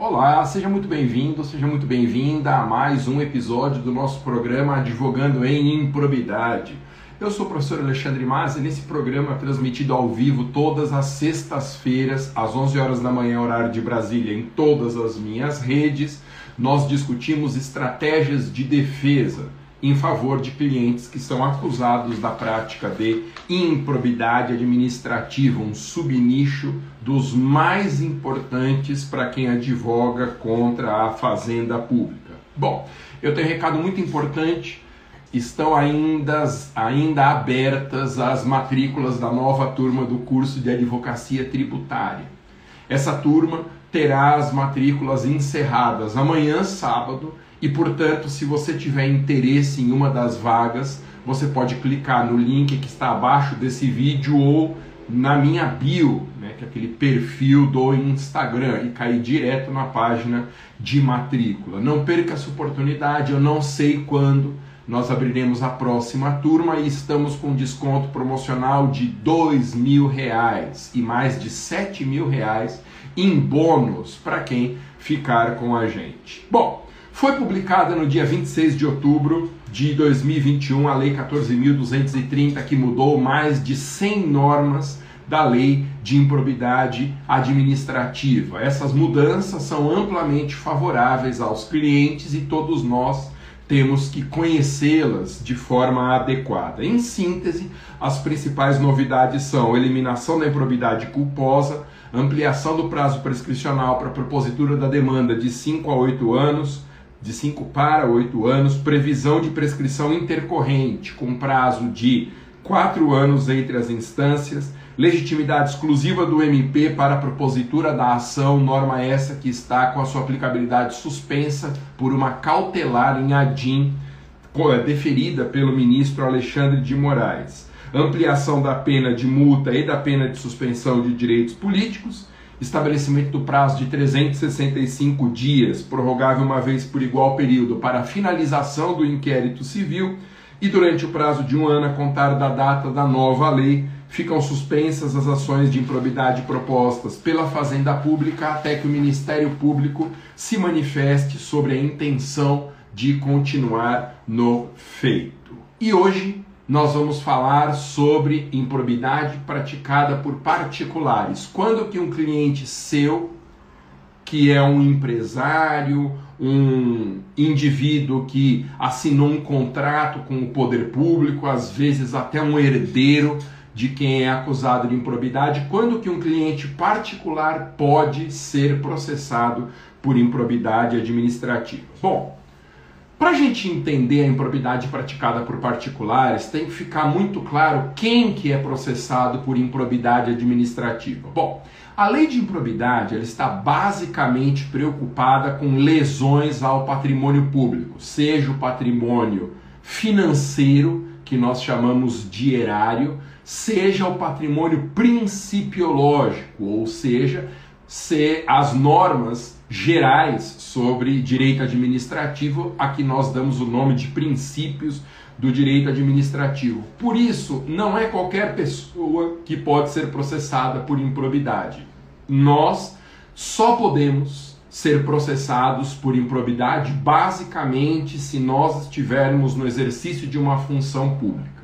Olá, seja muito bem-vindo, seja muito bem-vinda a mais um episódio do nosso programa Advogando em Improbidade. Eu sou o professor Alexandre Mas e nesse programa transmitido ao vivo todas as sextas-feiras, às 11 horas da manhã, horário de Brasília, em todas as minhas redes, nós discutimos estratégias de defesa em favor de clientes que são acusados da prática de improbidade administrativa, um subnicho dos mais importantes para quem advoga contra a fazenda pública. Bom, eu tenho um recado muito importante. Estão ainda, ainda abertas as matrículas da nova turma do curso de advocacia tributária. Essa turma terá as matrículas encerradas amanhã, sábado, e portanto, se você tiver interesse em uma das vagas, você pode clicar no link que está abaixo desse vídeo ou na minha bio, né, que é aquele perfil do Instagram, e cair direto na página de matrícula. Não perca essa oportunidade, eu não sei quando nós abriremos a próxima turma e estamos com desconto promocional de dois mil reais e mais de sete mil reais em bônus para quem ficar com a gente. Bom, foi publicada no dia 26 de outubro de 2021 a Lei 14.230, que mudou mais de 100 normas da Lei de Improbidade Administrativa. Essas mudanças são amplamente favoráveis aos clientes e todos nós temos que conhecê-las de forma adequada. Em síntese, as principais novidades são eliminação da improbidade culposa, ampliação do prazo prescricional para a propositura da demanda de 5 a 8 anos, de 5 para 8 anos, previsão de prescrição intercorrente, com prazo de 4 anos entre as instâncias, legitimidade exclusiva do MP para a propositura da ação, norma essa que está com a sua aplicabilidade suspensa por uma cautelar em ADIM deferida pelo ministro Alexandre de Moraes. Ampliação da pena de multa e da pena de suspensão de direitos políticos, estabelecimento do prazo de 365 dias, prorrogável uma vez por igual período, para a finalização do inquérito civil, e durante o prazo de um ano a contar da data da nova lei, ficam suspensas as ações de improbidade propostas pela Fazenda Pública até que o Ministério Público se manifeste sobre a intenção de continuar no feito. E hoje nós vamos falar sobre improbidade praticada por particulares. Quando que um cliente seu, que é um empresário, um indivíduo que assinou um contrato com o poder público, às vezes até um herdeiro de quem é acusado de improbidade, quando que um cliente particular pode ser processado por improbidade administrativa? Bom, para a gente entender a improbidade praticada por particulares, tem que ficar muito claro quem que é processado por improbidade administrativa. Bom, a lei de improbidade ela está basicamente preocupada com lesões ao patrimônio público, seja o patrimônio financeiro, que nós chamamos de erário, seja o patrimônio principiológico, ou seja, se as normas gerais sobre direito administrativo, a que nós damos o nome de princípios do direito administrativo. Por isso, não é qualquer pessoa que pode ser processada por improbidade. Nós só podemos ser processados por improbidade basicamente se nós estivermos no exercício de uma função pública.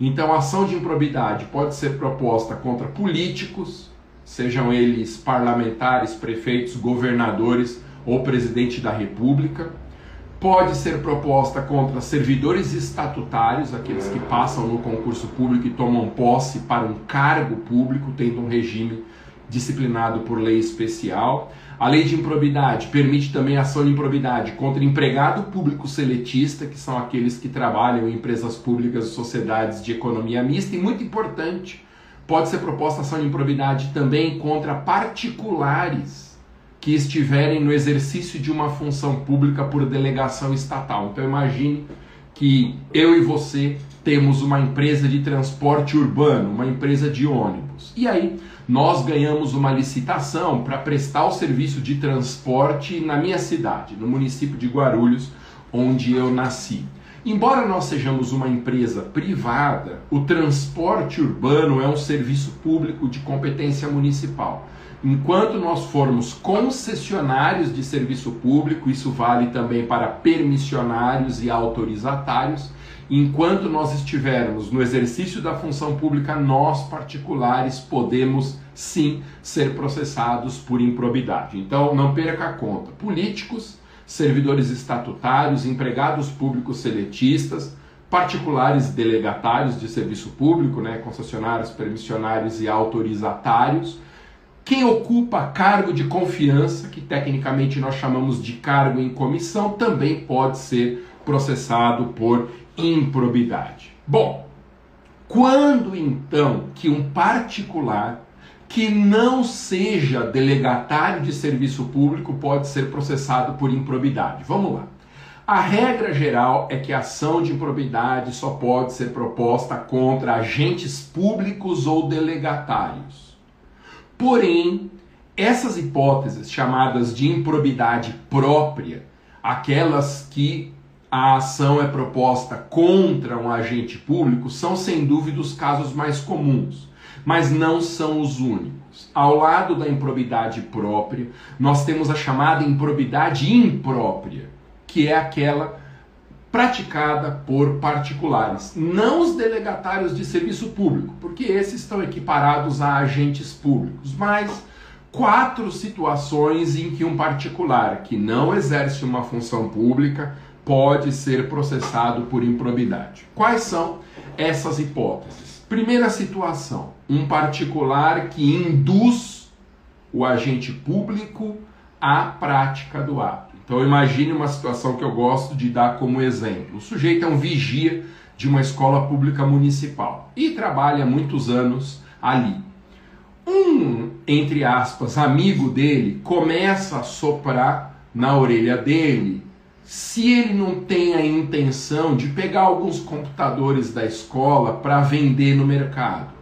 Então, a ação de improbidade pode ser proposta contra políticos, sejam eles parlamentares, prefeitos, governadores ou presidente da República. Pode ser proposta contra servidores estatutários, aqueles que passam no concurso público e tomam posse para um cargo público, tendo um regime disciplinado por lei especial. A lei de improbidade permite também ação de improbidade contra empregado público seletista, que são aqueles que trabalham em empresas públicas e sociedades de economia mista, e muito importante, Pode ser proposta ação de improbidade também contra particulares que estiverem no exercício de uma função pública por delegação estatal. Então imagine que eu e você temos uma empresa de transporte urbano, uma empresa de ônibus. E aí nós ganhamos uma licitação para prestar o serviço de transporte na minha cidade, no município de Guarulhos, onde eu nasci. Embora nós sejamos uma empresa privada, o transporte urbano é um serviço público de competência municipal. enquanto nós formos concessionários de serviço público, isso vale também para permissionários e autorizatários, enquanto nós estivermos no exercício da função pública, nós particulares podemos sim ser processados por improbidade. Então não perca a conta. Políticos, servidores estatutários, empregados públicos seletistas, particulares delegatários de serviço público, né, concessionários, permissionários e autorizatários. Quem ocupa cargo de confiança, que tecnicamente nós chamamos de cargo em comissão, também pode ser processado por improbidade. Bom, quando então que um particular que não seja delegatário de serviço público pode ser processado por improbidade? Vamos lá. A regra geral é que a ação de improbidade só pode ser proposta contra agentes públicos ou delegatários. Porém, essas hipóteses chamadas de improbidade própria, aquelas que a ação é proposta contra um agente público são sem dúvida os casos mais comuns, mas não são os únicos. Ao lado da improbidade própria, nós temos a chamada improbidade imprópria, que é aquela praticada por particulares, não os delegatários de serviço público, porque esses estão equiparados a agentes públicos, mas quatro situações em que um particular que não exerce uma função pública pode ser processado por improbidade. Quais são essas hipóteses? Primeira situação: um particular que induz o agente público à prática do ato. Então imagine uma situação que eu gosto de dar como exemplo. O sujeito é um vigia de uma escola pública municipal e trabalha muitos anos ali. Um, entre aspas, amigo dele começa a soprar na orelha dele se ele não tem a intenção de pegar alguns computadores da escola para vender no mercado.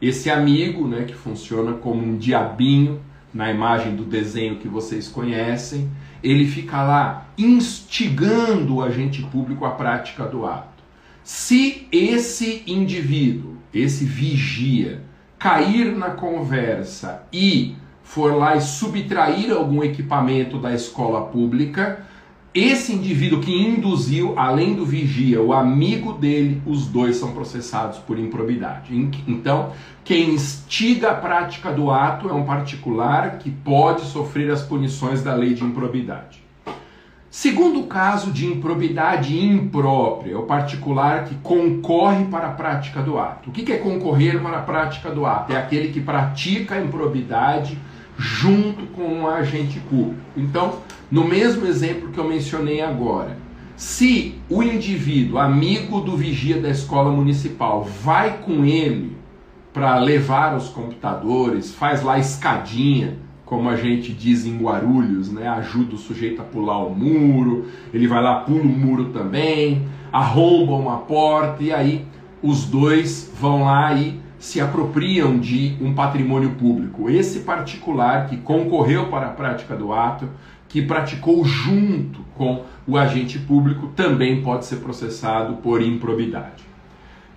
Esse amigo, né, que funciona como um diabinho na imagem do desenho que vocês conhecem, ele fica lá instigando o agente público à prática do ato. Se esse indivíduo, esse vigia, cair na conversa e for lá e subtrair algum equipamento da escola pública, esse indivíduo que induziu, além do vigia, o amigo dele, os dois são processados por improbidade. Então, quem instiga a prática do ato é um particular que pode sofrer as punições da lei de improbidade. Segundo caso de improbidade imprópria, o particular que concorre para a prática do ato. O que é concorrer para a prática do ato? É aquele que pratica a improbidade junto com um agente público. Então, no mesmo exemplo que eu mencionei agora, se o indivíduo, amigo do vigia da escola municipal, vai com ele para levar os computadores, faz lá escadinha, como a gente diz em Guarulhos, né? ajuda o sujeito a pular o muro, ele vai lá, pula o muro também, arromba uma porta e aí os dois vão lá e se apropriam de um patrimônio público. Esse particular que concorreu para a prática do ato que praticou junto com o agente público também pode ser processado por improbidade.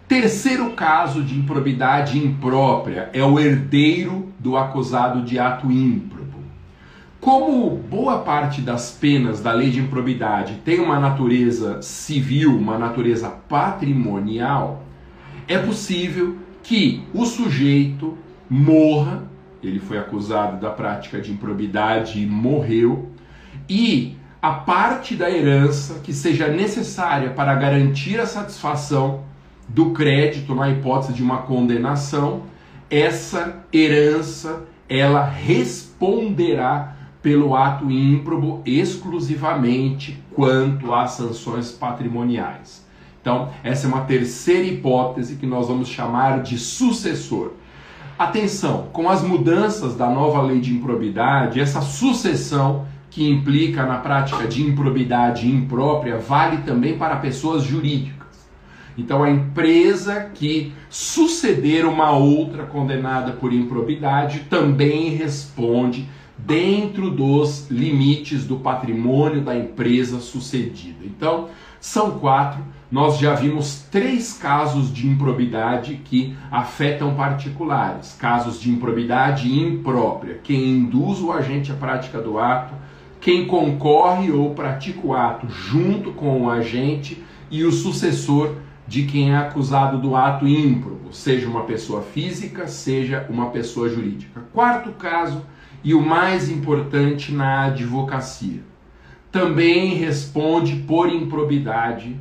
Terceiro caso de improbidade imprópria é o herdeiro do acusado de ato ímprobo. Como boa parte das penas da lei de improbidade tem uma natureza civil, uma natureza patrimonial, é possível que o sujeito morra, ele foi acusado da prática de improbidade e morreu, e a parte da herança que seja necessária para garantir a satisfação do crédito na hipótese de uma condenação, essa herança ela responderá pelo ato ímprobo exclusivamente quanto às sanções patrimoniais. Então, essa é uma terceira hipótese que nós vamos chamar de sucessor. Atenção, com as mudanças da nova lei de improbidade, essa sucessão que implica na prática de improbidade imprópria vale também para pessoas jurídicas. Então, a empresa que suceder uma outra condenada por improbidade também responde dentro dos limites do patrimônio da empresa sucedida. Então, são quatro. nós já vimos três casos de improbidade que afetam particulares. Casos de improbidade imprópria, quem induz o agente à prática do ato, quem concorre ou pratica o ato junto com o agente e o sucessor de quem é acusado do ato ímprobo, seja uma pessoa física, seja uma pessoa jurídica. Quarto caso, e o mais importante na advocacia, também responde por improbidade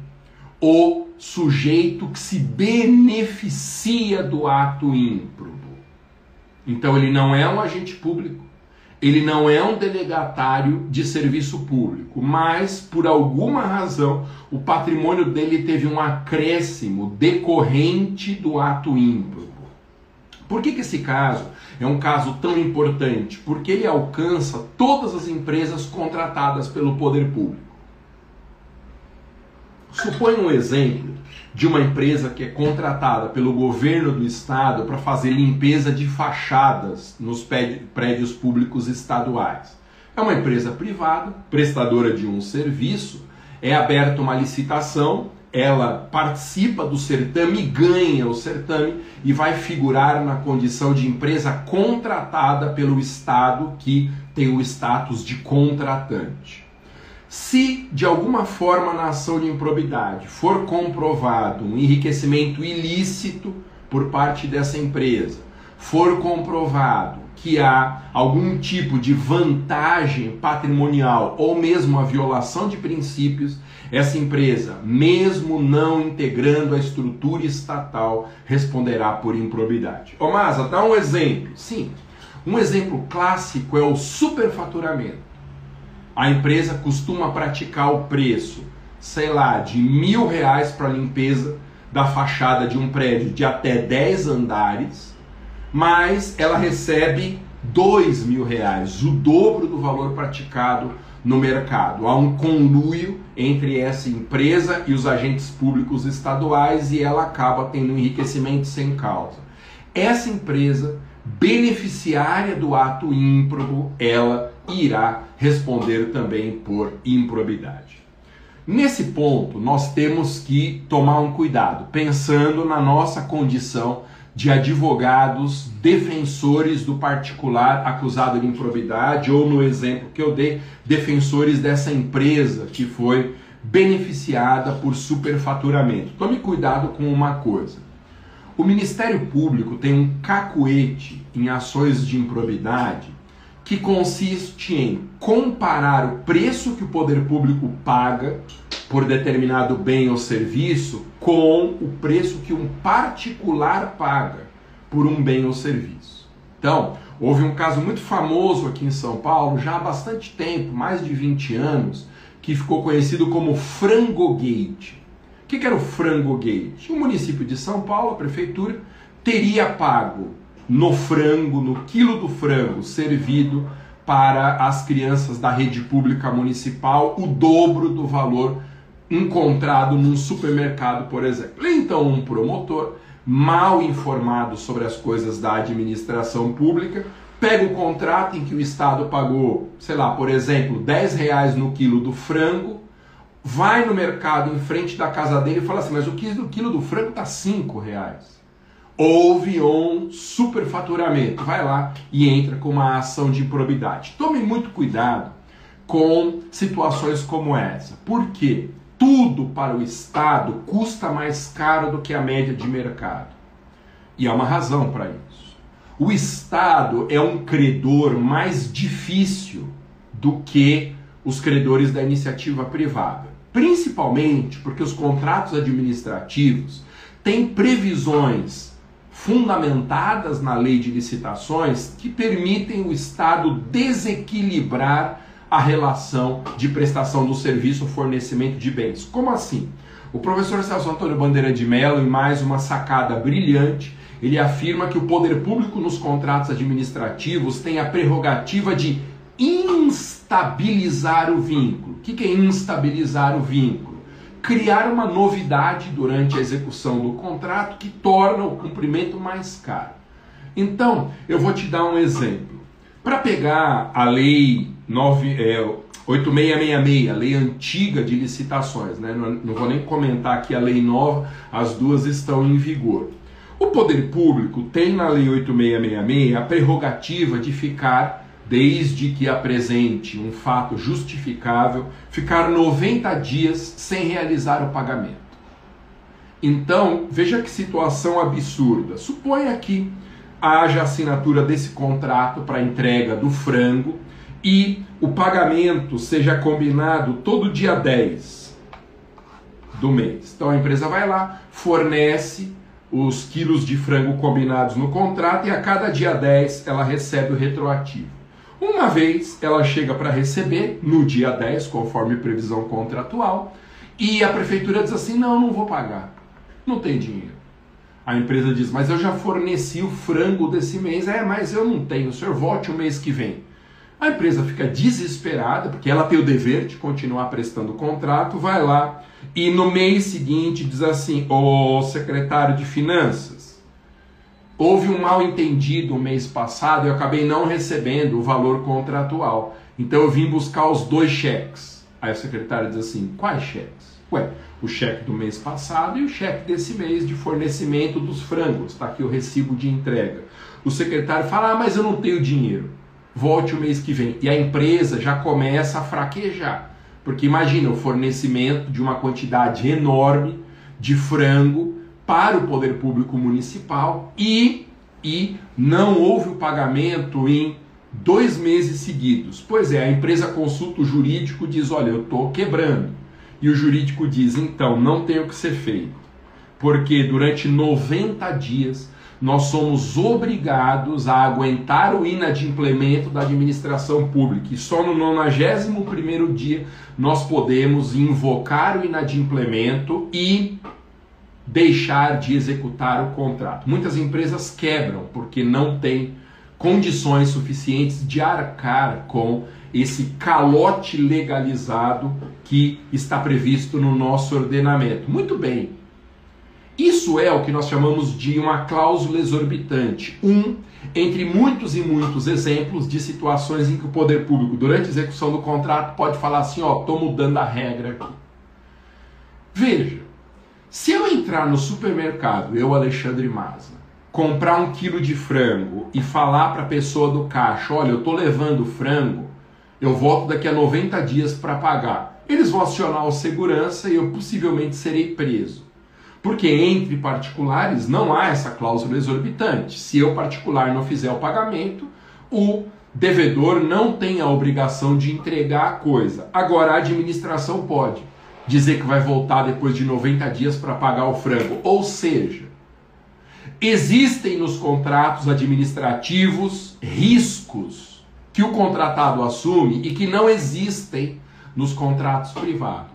o sujeito que se beneficia do ato ímprobo. Então ele não é um agente público, ele não é um delegatário de serviço público, mas por alguma razão o patrimônio dele teve um acréscimo decorrente do ato ímprobo. Por que, que esse caso é um caso tão importante? Porque ele alcança todas as empresas contratadas pelo poder público. Suponha um exemplo de uma empresa que é contratada pelo governo do estado para fazer limpeza de fachadas nos prédios públicos estaduais. É uma empresa privada, prestadora de um serviço, é aberta uma licitação, ela participa do certame, ganha o certame e vai figurar na condição de empresa contratada pelo estado que tem o status de contratante. Se de alguma forma na ação de improbidade for comprovado um enriquecimento ilícito por parte dessa empresa, for comprovado que há algum tipo de vantagem patrimonial ou mesmo a violação de princípios, essa empresa, mesmo não integrando a estrutura estatal, responderá por improbidade. Ô Masa, dá um exemplo. Sim, um exemplo clássico é o superfaturamento a empresa costuma praticar o preço, sei lá, de mil reais para limpeza da fachada de um prédio de até 10 andares, mas ela recebe dois mil reais, o dobro do valor praticado no mercado. Há um conluio entre essa empresa e os agentes públicos estaduais e ela acaba tendo um enriquecimento sem causa. Essa empresa, beneficiária do ato ímprobo, ela irá responder também por improbidade. Nesse ponto, nós temos que tomar um cuidado, pensando na nossa condição de advogados defensores do particular acusado de improbidade, ou no exemplo que eu dei, defensores dessa empresa que foi beneficiada por superfaturamento. Tome cuidado com uma coisa. O Ministério Público tem um cacuete em ações de improbidade que consiste em comparar o preço que o poder público paga por determinado bem ou serviço com o preço que um particular paga por um bem ou serviço. Então, houve um caso muito famoso aqui em São Paulo, já há bastante tempo, mais de 20 anos, que ficou conhecido como Frangogate. O que era o Frangogate? O município de São Paulo, a prefeitura, teria pago no frango, no quilo do frango servido para as crianças da rede pública municipal, o dobro do valor encontrado num supermercado, por exemplo. Então, um promotor mal informado sobre as coisas da administração pública pega o contrato em que o Estado pagou, sei lá, por exemplo, 10 reais no quilo do frango, vai no mercado em frente da casa dele e fala assim, mas o quilo, do frango está 5 reais houve um superfaturamento. Vai lá e entra com uma ação de improbidade. Tome muito cuidado com situações como essa. Porque tudo para o Estado custa mais caro do que a média de mercado. E há uma razão para isso. O Estado é um credor mais difícil do que os credores da iniciativa privada. Principalmente porque os contratos administrativos têm previsões fundamentadas na lei de licitações que permitem o Estado desequilibrar a relação de prestação do serviço ou fornecimento de bens. Como assim? O professor Celso Antônio Bandeira de Mello, em mais uma sacada brilhante, ele afirma que o poder público nos contratos administrativos tem a prerrogativa de instabilizar o vínculo. O que é instabilizar o vínculo? Criar uma novidade durante a execução do contrato que torna o cumprimento mais caro. Então, eu vou te dar um exemplo. Para pegar a lei 9, é, 8666, lei antiga de licitações, né? não, não vou nem comentar aqui a lei nova, as duas estão em vigor. O poder público tem na lei 8666 a prerrogativa de ficar, desde que apresente um fato justificável, ficar 90 dias sem realizar o pagamento. Então, veja que situação absurda. Suponha que haja assinatura desse contrato para entrega do frango e o pagamento seja combinado todo dia 10 do mês. Então a empresa vai lá, fornece os quilos de frango combinados no contrato e a cada dia 10 ela recebe o retroativo. Uma vez ela chega para receber, no dia 10, conforme previsão contratual, e a prefeitura diz assim: não, não vou pagar, não tem dinheiro. A empresa diz: mas eu já forneci o frango desse mês, é, mas eu não tenho, o senhor volte o mês que vem. A empresa fica desesperada, porque ela tem o dever de continuar prestando o contrato, vai lá e no mês seguinte diz assim: Ô secretário de Finanças, houve um mal entendido mês passado e eu acabei não recebendo o valor contratual. Então eu vim buscar os dois cheques. Aí o secretário diz assim: quais cheques? Ué, o cheque do mês passado e o cheque desse mês de fornecimento dos frangos. Está aqui o recibo de entrega. O secretário fala: ah, mas eu não tenho dinheiro volte o mês que vem. E a empresa já começa a fraquejar. Porque imagina o fornecimento de uma quantidade enorme de frango para o poder público municipal e, e não houve o pagamento em dois meses seguidos. Pois é, a empresa consulta o jurídico diz: Olha, eu estou quebrando. E o jurídico diz: Então, não tem o que ser feito. Porque durante 90 dias nós somos obrigados a aguentar o inadimplemento da administração pública. E só no 91 dia nós podemos invocar o inadimplemento e deixar de executar o contrato. Muitas empresas quebram porque não têm condições suficientes de arcar com esse calote legalizado que está previsto no nosso ordenamento. Muito bem, isso é o que nós chamamos de uma cláusula exorbitante. Um entre muitos e muitos exemplos de situações em que o poder público, durante a execução do contrato, pode falar assim: ó, estou mudando a regra aqui. Veja, se eu entrar no supermercado, eu, Alexandre Maza, comprar um quilo de frango e falar para a pessoa do caixa: olha, eu estou levando frango, eu volto daqui a 90 dias para pagar. Eles vão acionar o segurança e eu possivelmente serei preso. Porque entre particulares não há essa cláusula exorbitante. Se eu particular não fizer o pagamento, o devedor não tem a obrigação de entregar a coisa. Agora a administração pode dizer que vai voltar depois de 90 dias para pagar o frango. Ou seja, existem nos contratos administrativos riscos que o contratado assume e que não existem nos contratos privados.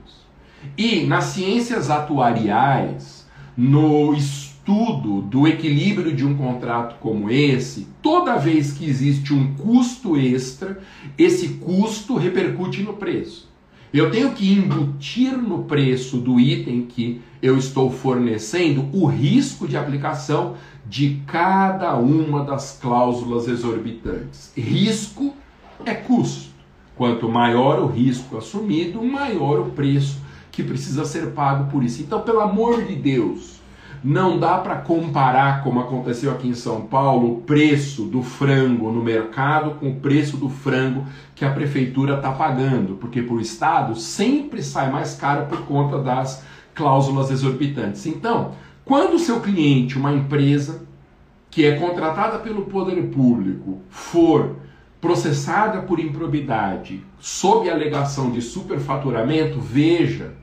E nas ciências atuariais, no estudo do equilíbrio de um contrato como esse, toda vez que existe um custo extra, esse custo repercute no preço. Eu tenho que embutir no preço do item que eu estou fornecendo o risco de aplicação de cada uma das cláusulas exorbitantes. Risco é custo. Quanto maior o risco assumido, maior o preço que precisa ser pago por isso. Então, pelo amor de Deus, não dá para comparar, como aconteceu aqui em São Paulo, o preço do frango no mercado com o preço do frango que a prefeitura está pagando, porque para o Estado sempre sai mais caro por conta das cláusulas exorbitantes. Então, quando o seu cliente, uma empresa que é contratada pelo poder público, for processada por improbidade sob alegação de superfaturamento, veja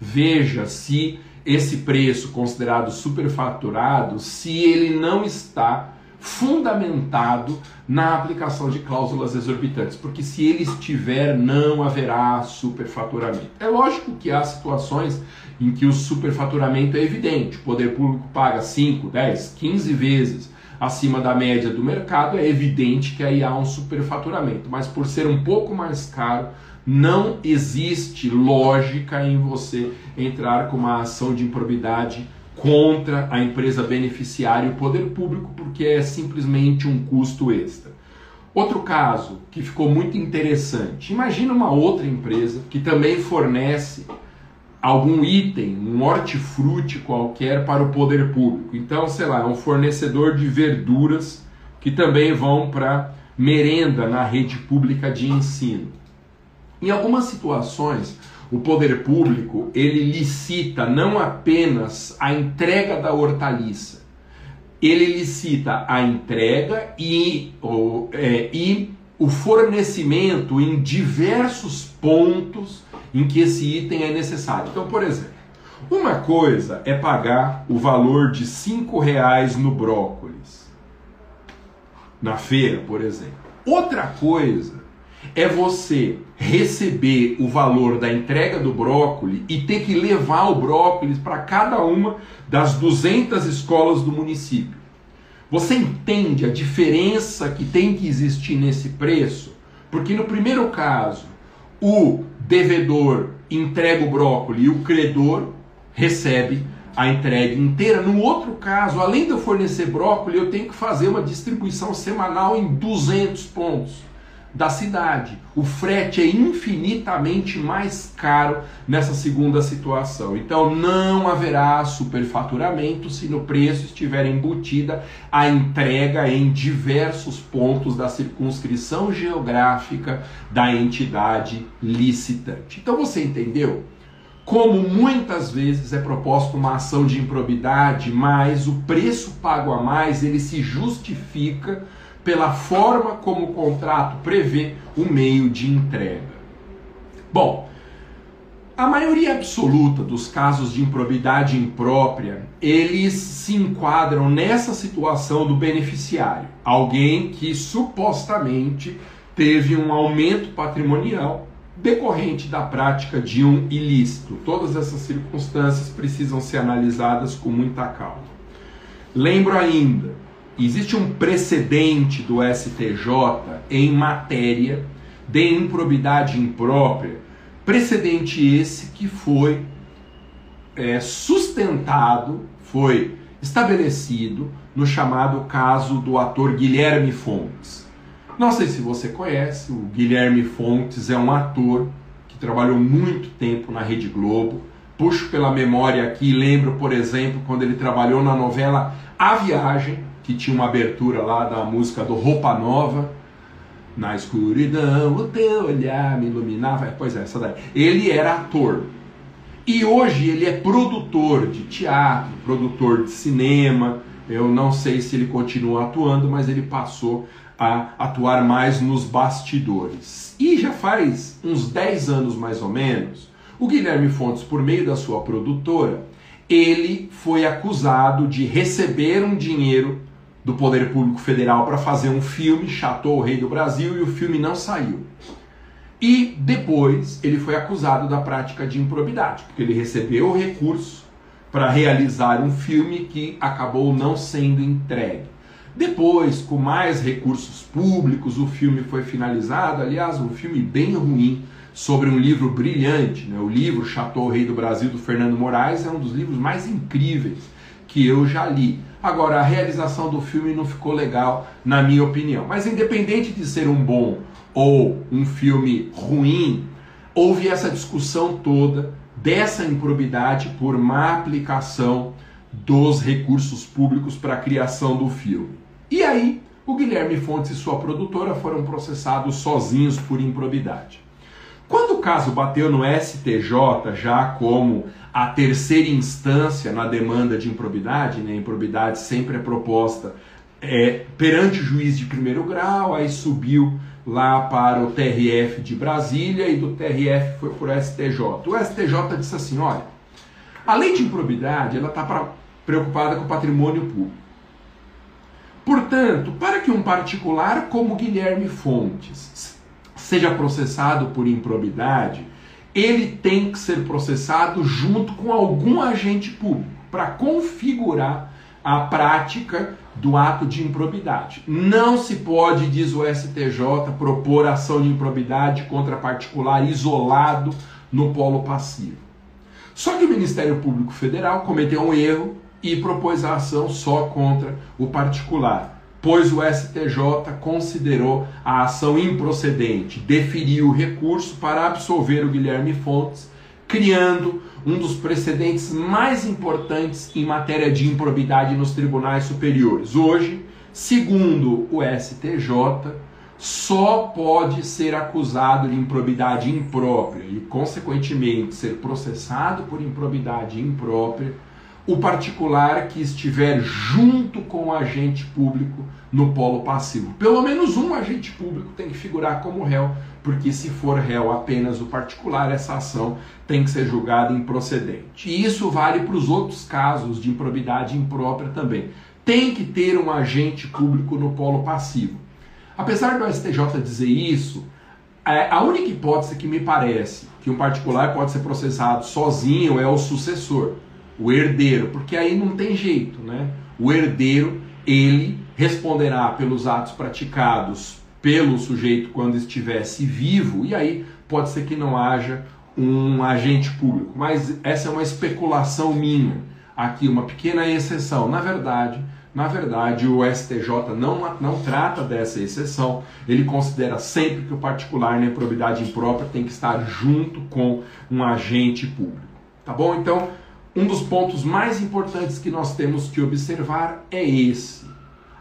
Veja se esse preço considerado superfaturado, se ele não está fundamentado na aplicação de cláusulas exorbitantes, porque se ele estiver, não haverá superfaturamento. É lógico que há situações em que o superfaturamento é evidente, o poder público paga 5, 10, 15 vezes acima da média do mercado, é evidente que aí há um superfaturamento, mas por ser um pouco mais caro, não existe lógica em você entrar com uma ação de improbidade contra a empresa beneficiária e o poder público, porque é simplesmente um custo extra. Outro caso que ficou muito interessante. Imagina uma outra empresa que também fornece algum item, um hortifruti qualquer para o poder público. Então, sei lá, é um fornecedor de verduras que também vão para merenda na rede pública de ensino. Em algumas situações, o poder público ele licita não apenas a entrega da hortaliça, ele licita a entrega e, é, e o fornecimento em diversos pontos em que esse item é necessário. Então, por exemplo, uma coisa é pagar o valor de cinco reais no brócolis na feira, por exemplo. Outra coisa é você receber o valor da entrega do brócolis e ter que levar o brócolis para cada uma das 200 escolas do município. Você entende a diferença que tem que existir nesse preço? Porque no primeiro caso, o devedor entrega o brócolis e o credor recebe a entrega inteira. No outro caso, além de eu fornecer brócolis, eu tenho que fazer uma distribuição semanal em 200 pontos da cidade. O frete é infinitamente mais caro nessa segunda situação. Então não haverá superfaturamento se no preço estiver embutida a entrega em diversos pontos da circunscrição geográfica da entidade licitante. Então você entendeu? Como muitas vezes é proposta uma ação de improbidade, mas o preço pago a mais ele se justifica pela forma como o contrato prevê o meio de entrega. Bom, a maioria absoluta dos casos de improbidade imprópria, eles se enquadram nessa situação do beneficiário, alguém que supostamente teve um aumento patrimonial decorrente da prática de um ilícito. Todas essas circunstâncias precisam ser analisadas com muita calma. Lembro ainda existe um precedente do STJ em matéria de improbidade imprópria, precedente esse que foi é, sustentado, foi estabelecido no chamado caso do ator Guilherme Fontes. Não sei se você conhece, o Guilherme Fontes é um ator que trabalhou muito tempo na Rede Globo. Puxo pela memória aqui, lembro, por exemplo, quando ele trabalhou na novela A Viagem, que tinha uma abertura lá da música do Roupa Nova. Na escuridão, o teu olhar me iluminava. É, pois é, essa daí. Ele era ator. E hoje ele é produtor de teatro, produtor de cinema. Eu não sei se ele continua atuando, mas ele passou a atuar mais nos bastidores. E já faz uns 10 anos mais ou menos, o Guilherme Fontes, por meio da sua produtora, ele foi acusado de receber um dinheiro do Poder Público Federal para fazer um filme, Chateau, o Rei do Brasil, e o filme não saiu. E depois ele foi acusado da prática de improbidade, porque ele recebeu o recurso para realizar um filme que acabou não sendo entregue. Depois, com mais recursos públicos, o filme foi finalizado. Aliás, um filme bem ruim sobre um livro brilhante. Né? O livro Chateau, Rei do Brasil, do Fernando Moraes, é um dos livros mais incríveis que eu já li. Agora, a realização do filme não ficou legal, na minha opinião. Mas, independente de ser um bom ou um filme ruim, houve essa discussão toda dessa improbidade por má aplicação dos recursos públicos para a criação do filme. E aí, o Guilherme Fontes e sua produtora foram processados sozinhos por improbidade. Quando o caso bateu no STJ, já como a terceira instância na demanda de improbidade, né? improbidade sempre é proposta é, perante o juiz de primeiro grau, aí subiu lá para o TRF de Brasília e do TRF foi para o STJ. O STJ disse assim: olha, a lei de improbidade ela está preocupada com o patrimônio público. Portanto, para que um particular como Guilherme Fontes seja processado por improbidade, ele tem que ser processado junto com algum agente público para configurar a prática do ato de improbidade. Não se pode, diz o STJ, propor ação de improbidade contra particular isolado no polo passivo. Só que o Ministério Público Federal cometeu um erro e propôs a ação só contra o particular pois o STJ considerou a ação improcedente, deferiu o recurso para absolver o Guilherme Fontes, criando um dos precedentes mais importantes em matéria de improbidade nos tribunais superiores. Hoje, segundo o STJ, só pode ser acusado de improbidade imprópria e, consequentemente, ser processado por improbidade imprópria o particular que estiver junto com o agente público no polo passivo. Pelo menos um agente público tem que figurar como réu, porque se for réu apenas o particular, essa ação tem que ser julgada improcedente. E isso vale para os outros casos de improbidade imprópria também. Tem que ter um agente público no polo passivo. Apesar do STJ dizer isso, é, a única hipótese que me parece que um particular pode ser processado sozinho é o sucessor, o herdeiro, porque aí não tem jeito, né? O herdeiro, ele responderá pelos atos praticados pelo sujeito quando estivesse vivo, e aí pode ser que não haja um agente público. Mas essa é uma especulação minha. Aqui uma pequena exceção. Na verdade, na verdade, o STJ não, não trata dessa exceção, ele considera sempre que o particular na improbidade imprópria tem que estar junto com um agente público. Tá bom? Então, um dos pontos mais importantes que nós temos que observar é esse.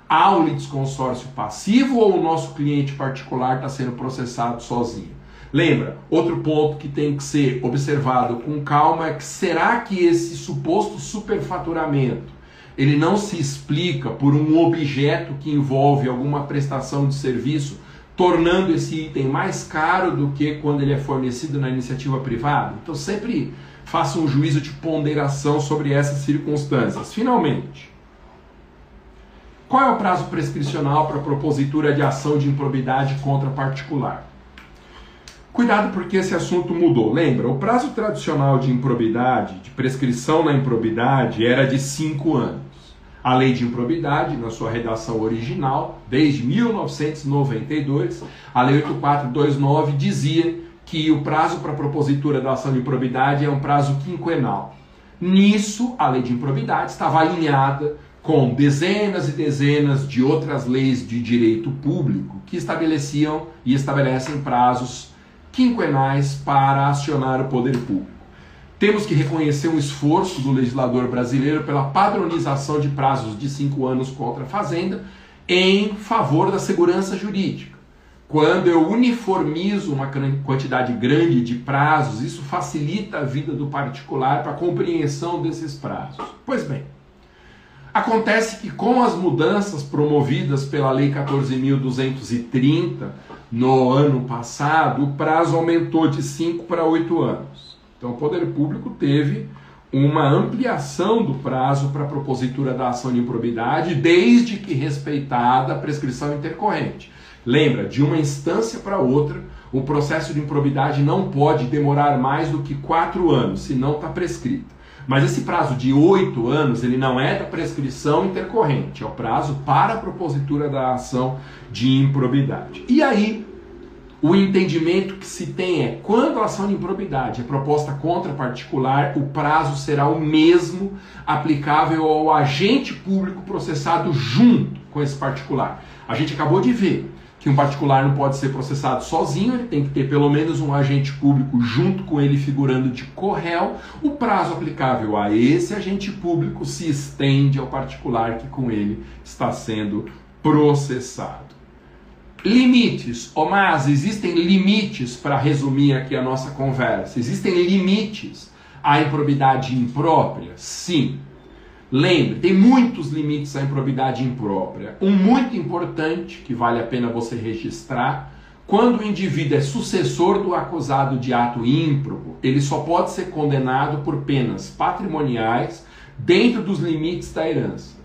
Há um litisconsórcio passivo ou o nosso cliente particular está sendo processado sozinho? Lembra, outro ponto que tem que ser observado com calma é que será que esse suposto superfaturamento ele não se explica por um objeto que envolve alguma prestação de serviço, tornando esse item mais caro do que quando ele é fornecido na iniciativa privada. Então sempre faça um juízo de ponderação sobre essas circunstâncias. Finalmente, qual é o prazo prescricional para propositura de ação de improbidade contra particular? Cuidado porque esse assunto mudou. Lembra, o prazo tradicional de improbidade, de prescrição na improbidade, era de cinco anos. A lei de improbidade, na sua redação original, desde 1992, a lei 8429 dizia que o prazo para propositura da ação de improbidade é um prazo quinquenal. Nisso, a lei de improbidade estava alinhada com dezenas e dezenas de outras leis de direito público que estabeleciam e estabelecem prazos quinquenais para acionar o poder público. Temos que reconhecer um esforço do legislador brasileiro pela padronização de prazos de cinco anos contra a Fazenda em favor da segurança jurídica. Quando eu uniformizo uma quantidade grande de prazos, isso facilita a vida do particular para a compreensão desses prazos. Pois bem, acontece que com as mudanças promovidas pela Lei 14.230 no ano passado, o prazo aumentou de 5 para 8 anos. Então, o poder público teve uma ampliação do prazo para a propositura da ação de improbidade, desde que respeitada a prescrição intercorrente. Lembra, de uma instância para outra, o processo de improbidade não pode demorar mais do que quatro anos, senão está prescrito. Mas esse prazo de oito anos, ele não é da prescrição intercorrente, é o prazo para a propositura da ação de improbidade. E aí, o entendimento que se tem é quando a ação de improbidade é proposta contra particular, o prazo será o mesmo aplicável ao agente público processado junto com esse particular. A gente acabou de ver que um particular não pode ser processado sozinho, ele tem que ter pelo menos um agente público junto com ele figurando de corréu. O prazo aplicável a esse agente público se estende ao particular que com ele está sendo processado. Limites, oh, mas existem limites para resumir aqui a nossa conversa. Existem limites à improbidade imprópria? Sim. Lembre, tem muitos limites à improbidade imprópria. Um muito importante, que vale a pena você registrar, quando o indivíduo é sucessor do acusado de ato ímprobo, ele só pode ser condenado por penas patrimoniais dentro dos limites da herança.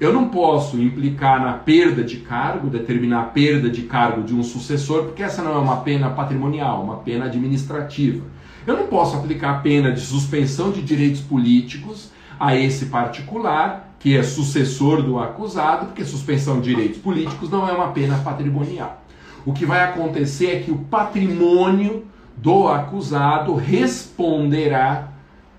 Eu não posso implicar na perda de cargo, determinar a perda de cargo de um sucessor, porque essa não é uma pena patrimonial, uma pena administrativa. Eu não posso aplicar a pena de suspensão de direitos políticos a esse particular, que é sucessor do acusado, porque suspensão de direitos políticos não é uma pena patrimonial. O que vai acontecer é que o patrimônio do acusado responderá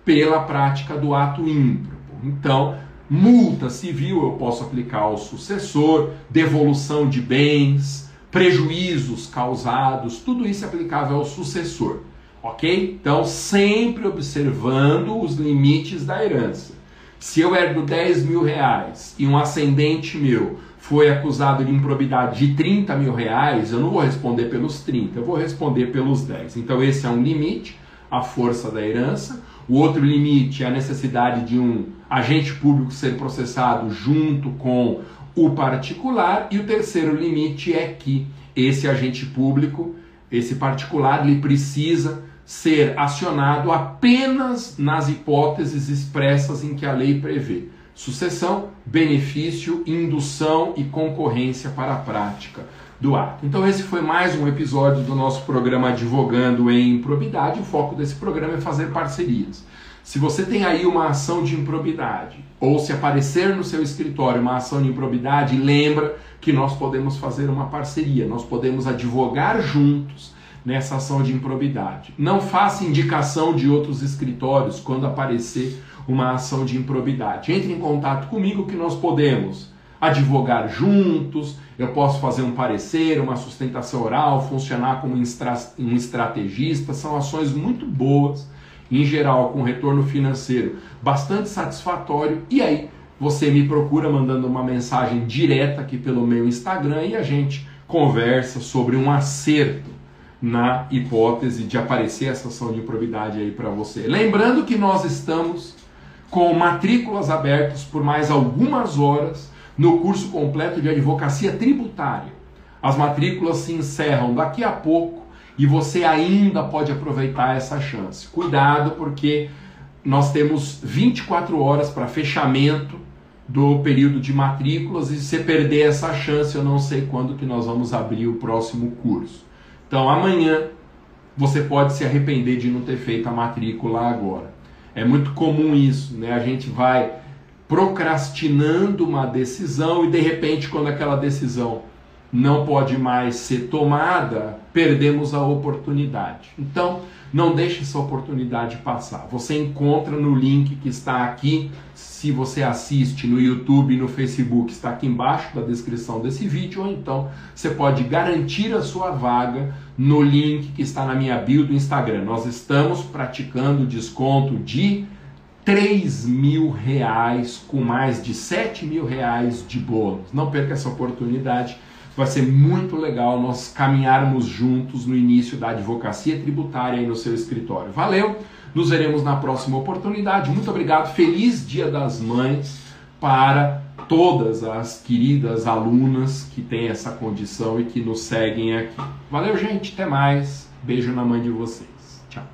pela prática do ato ímprobo. Então, multa civil eu posso aplicar ao sucessor, devolução de bens, prejuízos causados, tudo isso é aplicável ao sucessor. Ok? Então, sempre observando os limites da herança. Se eu herdo 10 mil reais e um ascendente meu foi acusado de improbidade de 30 mil reais, eu não vou responder pelos 30, eu vou responder pelos 10. Então, esse é um limite, a força da herança. O outro limite é a necessidade de um agente público ser processado junto com o particular. E o terceiro limite é que esse agente público, esse particular, ele precisa ser acionado apenas nas hipóteses expressas em que a lei prevê: sucessão, benefício, indução e concorrência para a prática do ato. Então esse foi mais um episódio do nosso programa Advogando em Improbidade. O foco desse programa é fazer parcerias. Se você tem aí uma ação de improbidade, ou se aparecer no seu escritório uma ação de improbidade, lembra que nós podemos fazer uma parceria, nós podemos advogar juntos nessa ação de improbidade. Não faça indicação de outros escritórios quando aparecer uma ação de improbidade. Entre em contato comigo que nós podemos advogar juntos, eu posso fazer um parecer, uma sustentação oral, funcionar como um estrategista, são ações muito boas em geral com retorno financeiro bastante satisfatório, e aí você me procura mandando uma mensagem direta aqui pelo meu Instagram e a gente conversa sobre um acerto na hipótese de aparecer essa ação de improbidade aí para você. Lembrando que nós estamos com matrículas abertas por mais algumas horas no curso completo de advocacia tributária. As matrículas se encerram daqui a pouco e você ainda pode aproveitar essa chance. Cuidado, porque nós temos 24 horas para fechamento do período de matrículas e se perder essa chance, eu não sei quando que nós vamos abrir o próximo curso. Então, amanhã você pode se arrepender de não ter feito a matrícula agora. É muito comum isso, né? A gente vai procrastinando uma decisão e de repente quando aquela decisão não pode mais ser tomada, perdemos a oportunidade. Então, não deixe essa oportunidade passar. Você encontra no link que está aqui, se você assiste no YouTube e no Facebook, está aqui embaixo da descrição desse vídeo, ou então você pode garantir a sua vaga no link que está na minha bio do Instagram. Nós estamos praticando desconto de 3 mil reais com mais de 7 mil reais de bônus. Não perca essa oportunidade vai ser muito legal nós caminharmos juntos no início da advocacia tributária aí no seu escritório. Valeu, nos veremos na próxima oportunidade. Muito obrigado, feliz Dia das Mães para todas as queridas alunas que têm essa condição e que nos seguem aqui. Valeu, gente, até mais. Beijo na mãe de vocês.